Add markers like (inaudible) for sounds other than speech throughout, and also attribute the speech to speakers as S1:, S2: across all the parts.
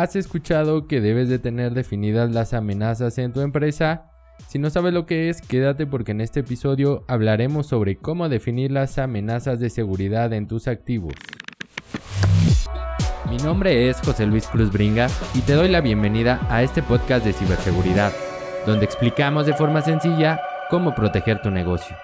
S1: ¿Has escuchado que debes de tener definidas las amenazas en tu empresa? Si no sabes lo que es, quédate porque en este episodio hablaremos sobre cómo definir las amenazas de seguridad en tus activos. Mi nombre es José Luis Cruz Bringas y te doy la bienvenida a este podcast de ciberseguridad, donde explicamos de forma sencilla cómo proteger tu negocio.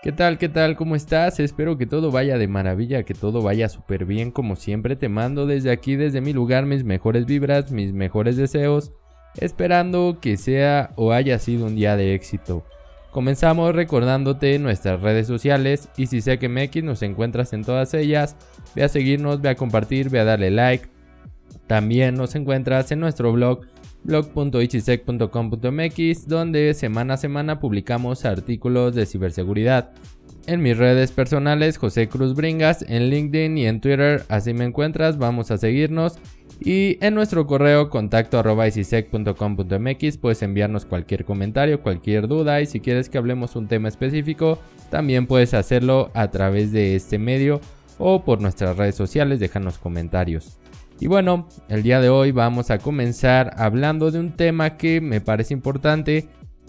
S1: ¿Qué tal? ¿Qué tal? ¿Cómo estás? Espero que todo vaya de maravilla, que todo vaya súper bien como siempre. Te mando desde aquí, desde mi lugar, mis mejores vibras, mis mejores deseos, esperando que sea o haya sido un día de éxito. Comenzamos recordándote nuestras redes sociales y si sé que MX nos encuentras en todas ellas, ve a seguirnos, ve a compartir, ve a darle like. También nos encuentras en nuestro blog blog.ichisec.com.mx donde semana a semana publicamos artículos de ciberseguridad. En mis redes personales, José Cruz Bringas, en LinkedIn y en Twitter, así me encuentras, vamos a seguirnos. Y en nuestro correo contacto puedes enviarnos cualquier comentario, cualquier duda y si quieres que hablemos un tema específico, también puedes hacerlo a través de este medio o por nuestras redes sociales, déjanos comentarios. Y bueno, el día de hoy vamos a comenzar hablando de un tema que me parece importante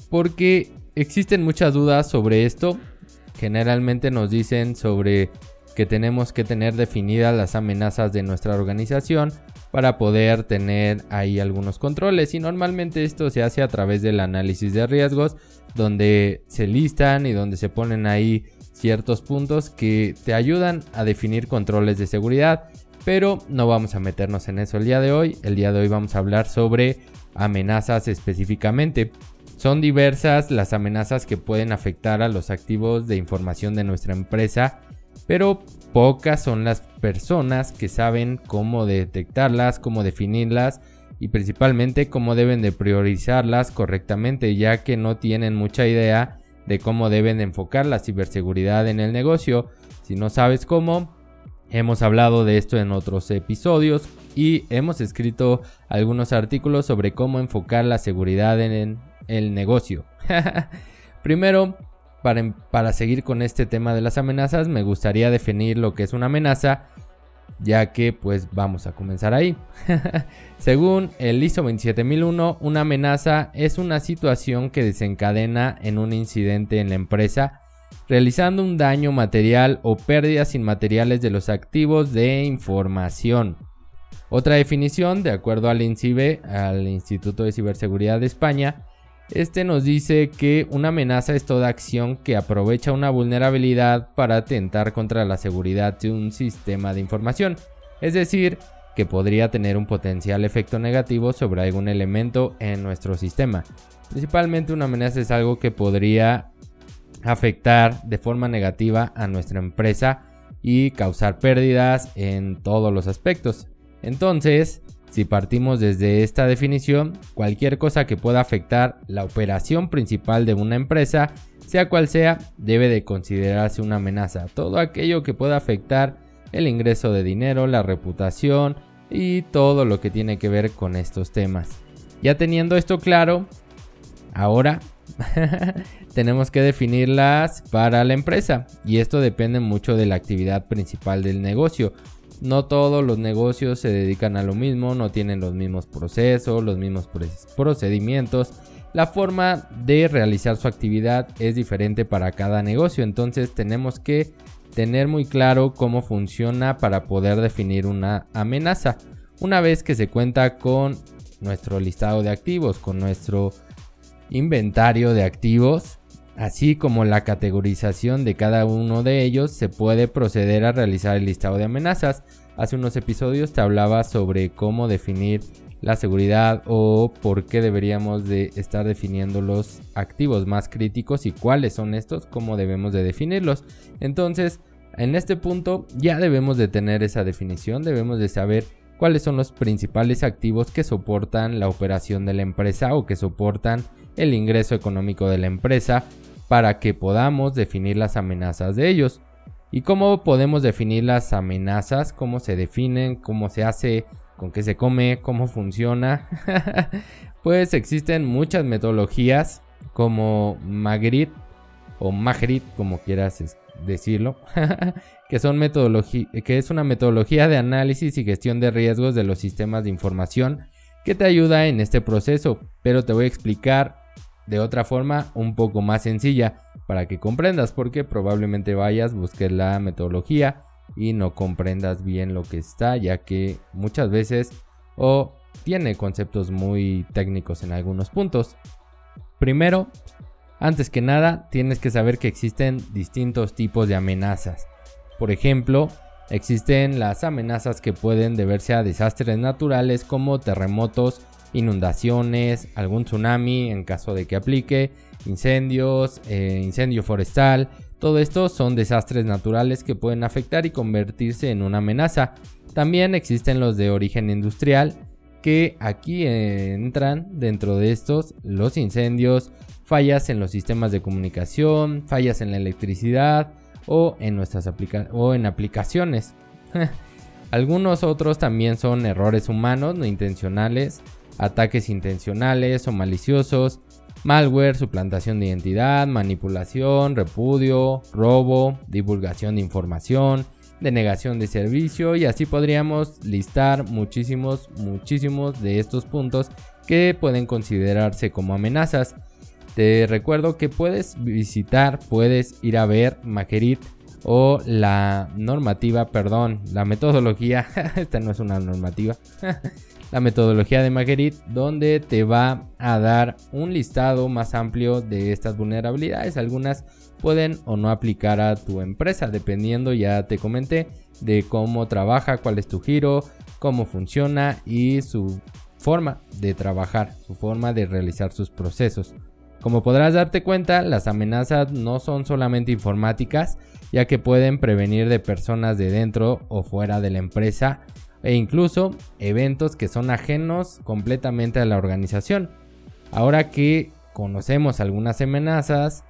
S1: porque existen muchas dudas sobre esto. Generalmente nos dicen sobre que tenemos que tener definidas las amenazas de nuestra organización para poder tener ahí algunos controles y normalmente esto se hace a través del análisis de riesgos donde se listan y donde se ponen ahí ciertos puntos que te ayudan a definir controles de seguridad pero no vamos a meternos en eso el día de hoy. El día de hoy vamos a hablar sobre amenazas específicamente. Son diversas las amenazas que pueden afectar a los activos de información de nuestra empresa, pero pocas son las personas que saben cómo detectarlas, cómo definirlas y principalmente cómo deben de priorizarlas correctamente, ya que no tienen mucha idea de cómo deben enfocar la ciberseguridad en el negocio. Si no sabes cómo, Hemos hablado de esto en otros episodios y hemos escrito algunos artículos sobre cómo enfocar la seguridad en el negocio. (laughs) Primero, para, seguir con este tema de las amenazas, me gustaría definir lo que es una amenaza, ya que pues vamos a comenzar ahí. (laughs) Según el ISO 27001, una amenaza es una situación que desencadena en un incidente en la empresa realizando un daño material o pérdidas inmateriales de los activos de información. Otra definición, de acuerdo al INCIBE, al Instituto de Ciberseguridad de España, este nos dice que una amenaza es toda acción que aprovecha una vulnerabilidad para atentar contra la seguridad de un sistema de información, es decir, que podría tener un potencial efecto negativo sobre algún elemento en nuestro sistema. Principalmente una amenaza es algo que podría afectar de forma negativa a nuestra empresa y causar pérdidas en todos los aspectos. Entonces, si partimos desde esta definición, cualquier cosa que pueda afectar la operación principal de una empresa, sea cual sea, debe de considerarse una amenaza. Todo aquello que pueda afectar el ingreso de dinero, la reputación y todo lo que tiene que ver con estos temas. Ya teniendo esto claro, ahora (laughs) tenemos que definirlas para la empresa y esto depende mucho de la actividad principal del negocio. No todos los negocios se dedican a lo mismo, no tienen los mismos procesos, los mismos procedimientos. La forma de realizar su actividad es diferente para cada negocio, entonces tenemos que tener muy claro cómo funciona para poder definir una amenaza. Una vez que se cuenta con nuestro listado de activos, con nuestro inventario de activos, así como la categorización de cada uno de ellos, se puede proceder a realizar el listado de amenazas. Hace unos episodios te hablaba sobre cómo definir la seguridad o por qué deberíamos de estar definiendo los activos más críticos y cuáles son estos, cómo debemos de definirlos. Entonces, en este punto ya debemos de tener esa definición, debemos de saber cuáles son los principales activos que soportan la operación de la empresa o que soportan el ingreso económico de la empresa para que podamos definir las amenazas de ellos. ¿Y cómo podemos definir las amenazas? ¿Cómo se definen? ¿Cómo se hace? ¿Con qué se come? ¿Cómo funciona? (laughs) pues existen muchas metodologías como Magritte, o Magrit, como quieras decirlo, (laughs) que, son que es una metodología de análisis y gestión de riesgos de los sistemas de información que te ayuda en este proceso, pero te voy a explicar de otra forma un poco más sencilla para que comprendas, porque probablemente vayas, busques la metodología y no comprendas bien lo que está, ya que muchas veces o tiene conceptos muy técnicos en algunos puntos. Primero, antes que nada, tienes que saber que existen distintos tipos de amenazas. Por ejemplo, existen las amenazas que pueden deberse a desastres naturales como terremotos, inundaciones, algún tsunami en caso de que aplique, incendios, eh, incendio forestal. Todo esto son desastres naturales que pueden afectar y convertirse en una amenaza. También existen los de origen industrial, que aquí entran dentro de estos los incendios, fallas en los sistemas de comunicación, fallas en la electricidad o en nuestras o en aplicaciones. (laughs) Algunos otros también son errores humanos no intencionales, ataques intencionales o maliciosos, malware, suplantación de identidad, manipulación, repudio, robo, divulgación de información, denegación de servicio y así podríamos listar muchísimos, muchísimos de estos puntos que pueden considerarse como amenazas. Te recuerdo que puedes visitar, puedes ir a ver Maquerit o la normativa, perdón, la metodología, (laughs) esta no es una normativa, (laughs) la metodología de Maquerit, donde te va a dar un listado más amplio de estas vulnerabilidades. Algunas pueden o no aplicar a tu empresa, dependiendo, ya te comenté, de cómo trabaja, cuál es tu giro, cómo funciona y su forma de trabajar, su forma de realizar sus procesos. Como podrás darte cuenta, las amenazas no son solamente informáticas, ya que pueden prevenir de personas de dentro o fuera de la empresa e incluso eventos que son ajenos completamente a la organización. Ahora que conocemos algunas amenazas,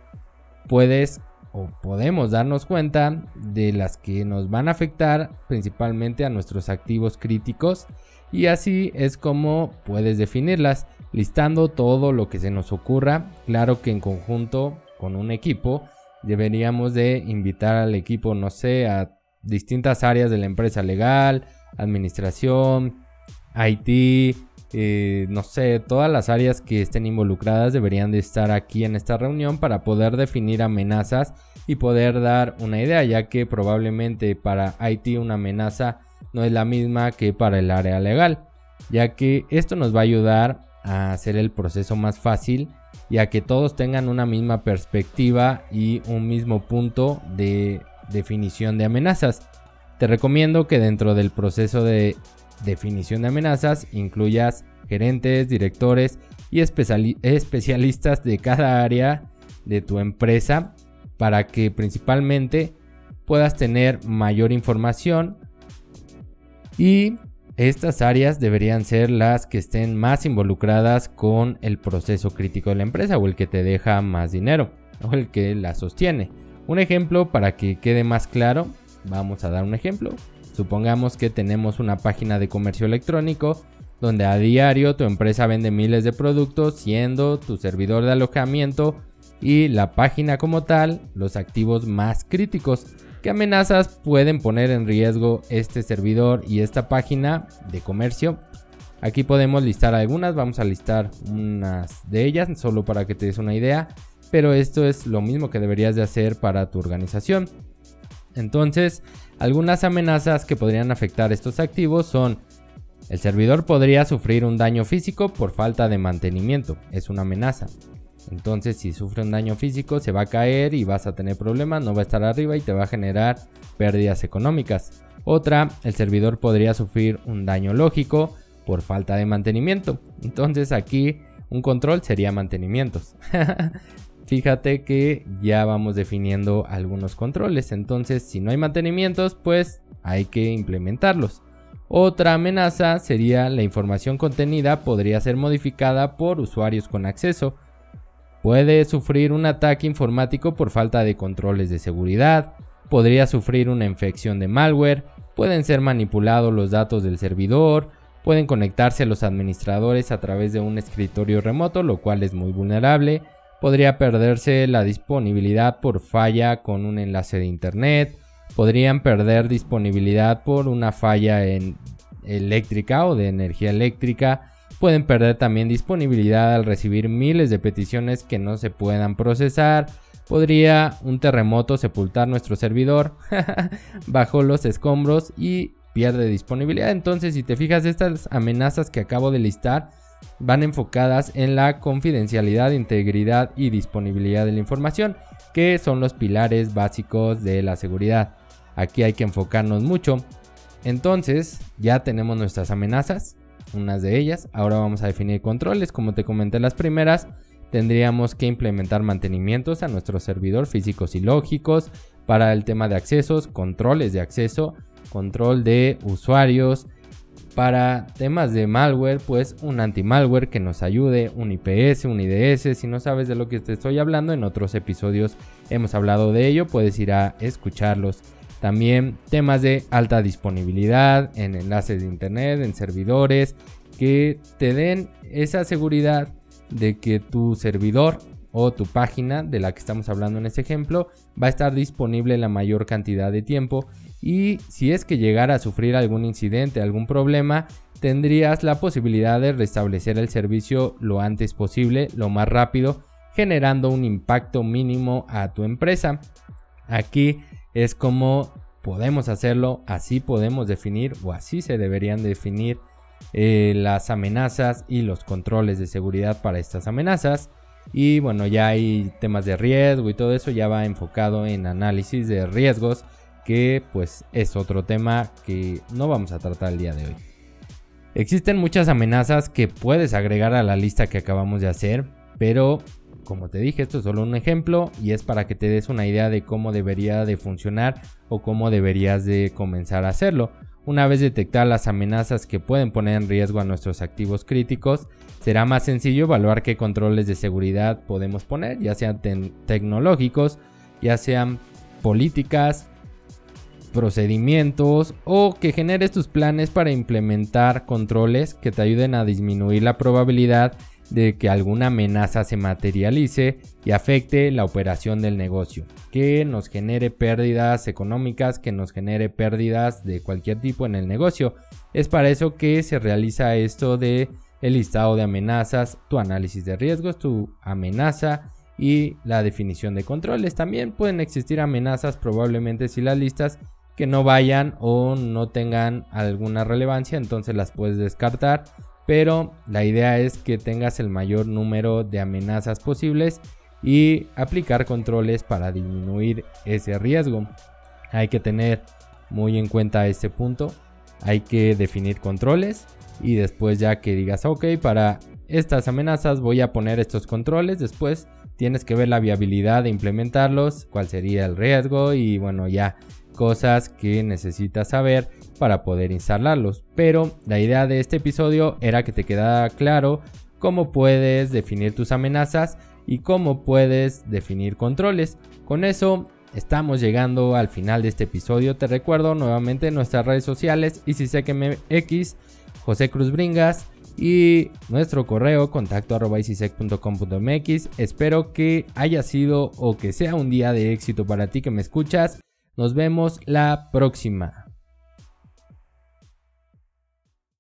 S1: puedes o podemos darnos cuenta de las que nos van a afectar principalmente a nuestros activos críticos y así es como puedes definirlas listando todo lo que se nos ocurra claro que en conjunto con un equipo deberíamos de invitar al equipo no sé a distintas áreas de la empresa legal administración IT eh, no sé, todas las áreas que estén involucradas deberían de estar aquí en esta reunión para poder definir amenazas y poder dar una idea, ya que probablemente para IT una amenaza no es la misma que para el área legal, ya que esto nos va a ayudar a hacer el proceso más fácil y a que todos tengan una misma perspectiva y un mismo punto de definición de amenazas. Te recomiendo que dentro del proceso de definición de amenazas incluyas gerentes, directores y especialistas de cada área de tu empresa para que principalmente puedas tener mayor información y estas áreas deberían ser las que estén más involucradas con el proceso crítico de la empresa o el que te deja más dinero o el que la sostiene. Un ejemplo para que quede más claro, vamos a dar un ejemplo. Supongamos que tenemos una página de comercio electrónico donde a diario tu empresa vende miles de productos siendo tu servidor de alojamiento y la página como tal los activos más críticos. ¿Qué amenazas pueden poner en riesgo este servidor y esta página de comercio? Aquí podemos listar algunas, vamos a listar unas de ellas solo para que te des una idea, pero esto es lo mismo que deberías de hacer para tu organización. Entonces, algunas amenazas que podrían afectar estos activos son el servidor podría sufrir un daño físico por falta de mantenimiento, es una amenaza. Entonces si sufre un daño físico se va a caer y vas a tener problemas, no va a estar arriba y te va a generar pérdidas económicas. Otra, el servidor podría sufrir un daño lógico por falta de mantenimiento. Entonces aquí un control sería mantenimientos. (laughs) fíjate que ya vamos definiendo algunos controles. Entonces, si no hay mantenimientos, pues hay que implementarlos. Otra amenaza sería la información contenida podría ser modificada por usuarios con acceso. Puede sufrir un ataque informático por falta de controles de seguridad, podría sufrir una infección de malware, pueden ser manipulados los datos del servidor, pueden conectarse a los administradores a través de un escritorio remoto, lo cual es muy vulnerable, podría perderse la disponibilidad por falla con un enlace de internet, podrían perder disponibilidad por una falla en eléctrica o de energía eléctrica, pueden perder también disponibilidad al recibir miles de peticiones que no se puedan procesar, podría un terremoto sepultar nuestro servidor (laughs) bajo los escombros y pierde disponibilidad. Entonces, si te fijas, estas amenazas que acabo de listar van enfocadas en la confidencialidad, integridad y disponibilidad de la información, que son los pilares básicos de la seguridad. Aquí hay que enfocarnos mucho. Entonces, ya tenemos nuestras amenazas, unas de ellas. Ahora vamos a definir controles, como te comenté las primeras. Tendríamos que implementar mantenimientos a nuestro servidor físicos y lógicos para el tema de accesos, controles de acceso, control de usuarios, para temas de malware, pues un anti-malware que nos ayude, un IPS, un IDS. Si no sabes de lo que te estoy hablando, en otros episodios hemos hablado de ello, puedes ir a escucharlos. También temas de alta disponibilidad en enlaces de internet, en servidores, que te den esa seguridad de que tu servidor o tu página de la que estamos hablando en este ejemplo va a estar disponible la mayor cantidad de tiempo y si es que llegara a sufrir algún incidente, algún problema, tendrías la posibilidad de restablecer el servicio lo antes posible, lo más rápido, generando un impacto mínimo a tu empresa. Aquí es como podemos hacerlo, así podemos definir o así se deberían definir eh, las amenazas y los controles de seguridad para estas amenazas. Y bueno, ya hay temas de riesgo y todo eso ya va enfocado en análisis de riesgos, que pues es otro tema que no vamos a tratar el día de hoy. Existen muchas amenazas que puedes agregar a la lista que acabamos de hacer, pero como te dije, esto es solo un ejemplo y es para que te des una idea de cómo debería de funcionar o cómo deberías de comenzar a hacerlo. Una vez detectadas las amenazas que pueden poner en riesgo a nuestros activos críticos, será más sencillo evaluar qué controles de seguridad podemos poner, ya sean tecnológicos, ya sean políticas, procedimientos o que generes tus planes para implementar controles que te ayuden a disminuir la probabilidad de que alguna amenaza se materialice y afecte la operación del negocio, que nos genere pérdidas económicas, que nos genere pérdidas de cualquier tipo en el negocio. Es para eso que se realiza esto de el listado de amenazas, tu análisis de riesgos, tu amenaza y la definición de controles. También pueden existir amenazas probablemente si las listas que no vayan o no tengan alguna relevancia, entonces las puedes descartar pero la idea es que tengas el mayor número de amenazas posibles y aplicar controles para disminuir ese riesgo. Hay que tener muy en cuenta este punto. Hay que definir controles y después ya que digas, ok, para estas amenazas voy a poner estos controles. Después tienes que ver la viabilidad de implementarlos, cuál sería el riesgo y bueno, ya cosas que necesitas saber para poder instalarlos. Pero la idea de este episodio era que te quedara claro cómo puedes definir tus amenazas y cómo puedes definir controles. Con eso estamos llegando al final de este episodio. Te recuerdo nuevamente nuestras redes sociales y si sé que me X, José Cruz Bringas y nuestro correo contacto arroba Espero que haya sido o que sea un día de éxito para ti que me escuchas. Nos vemos la próxima.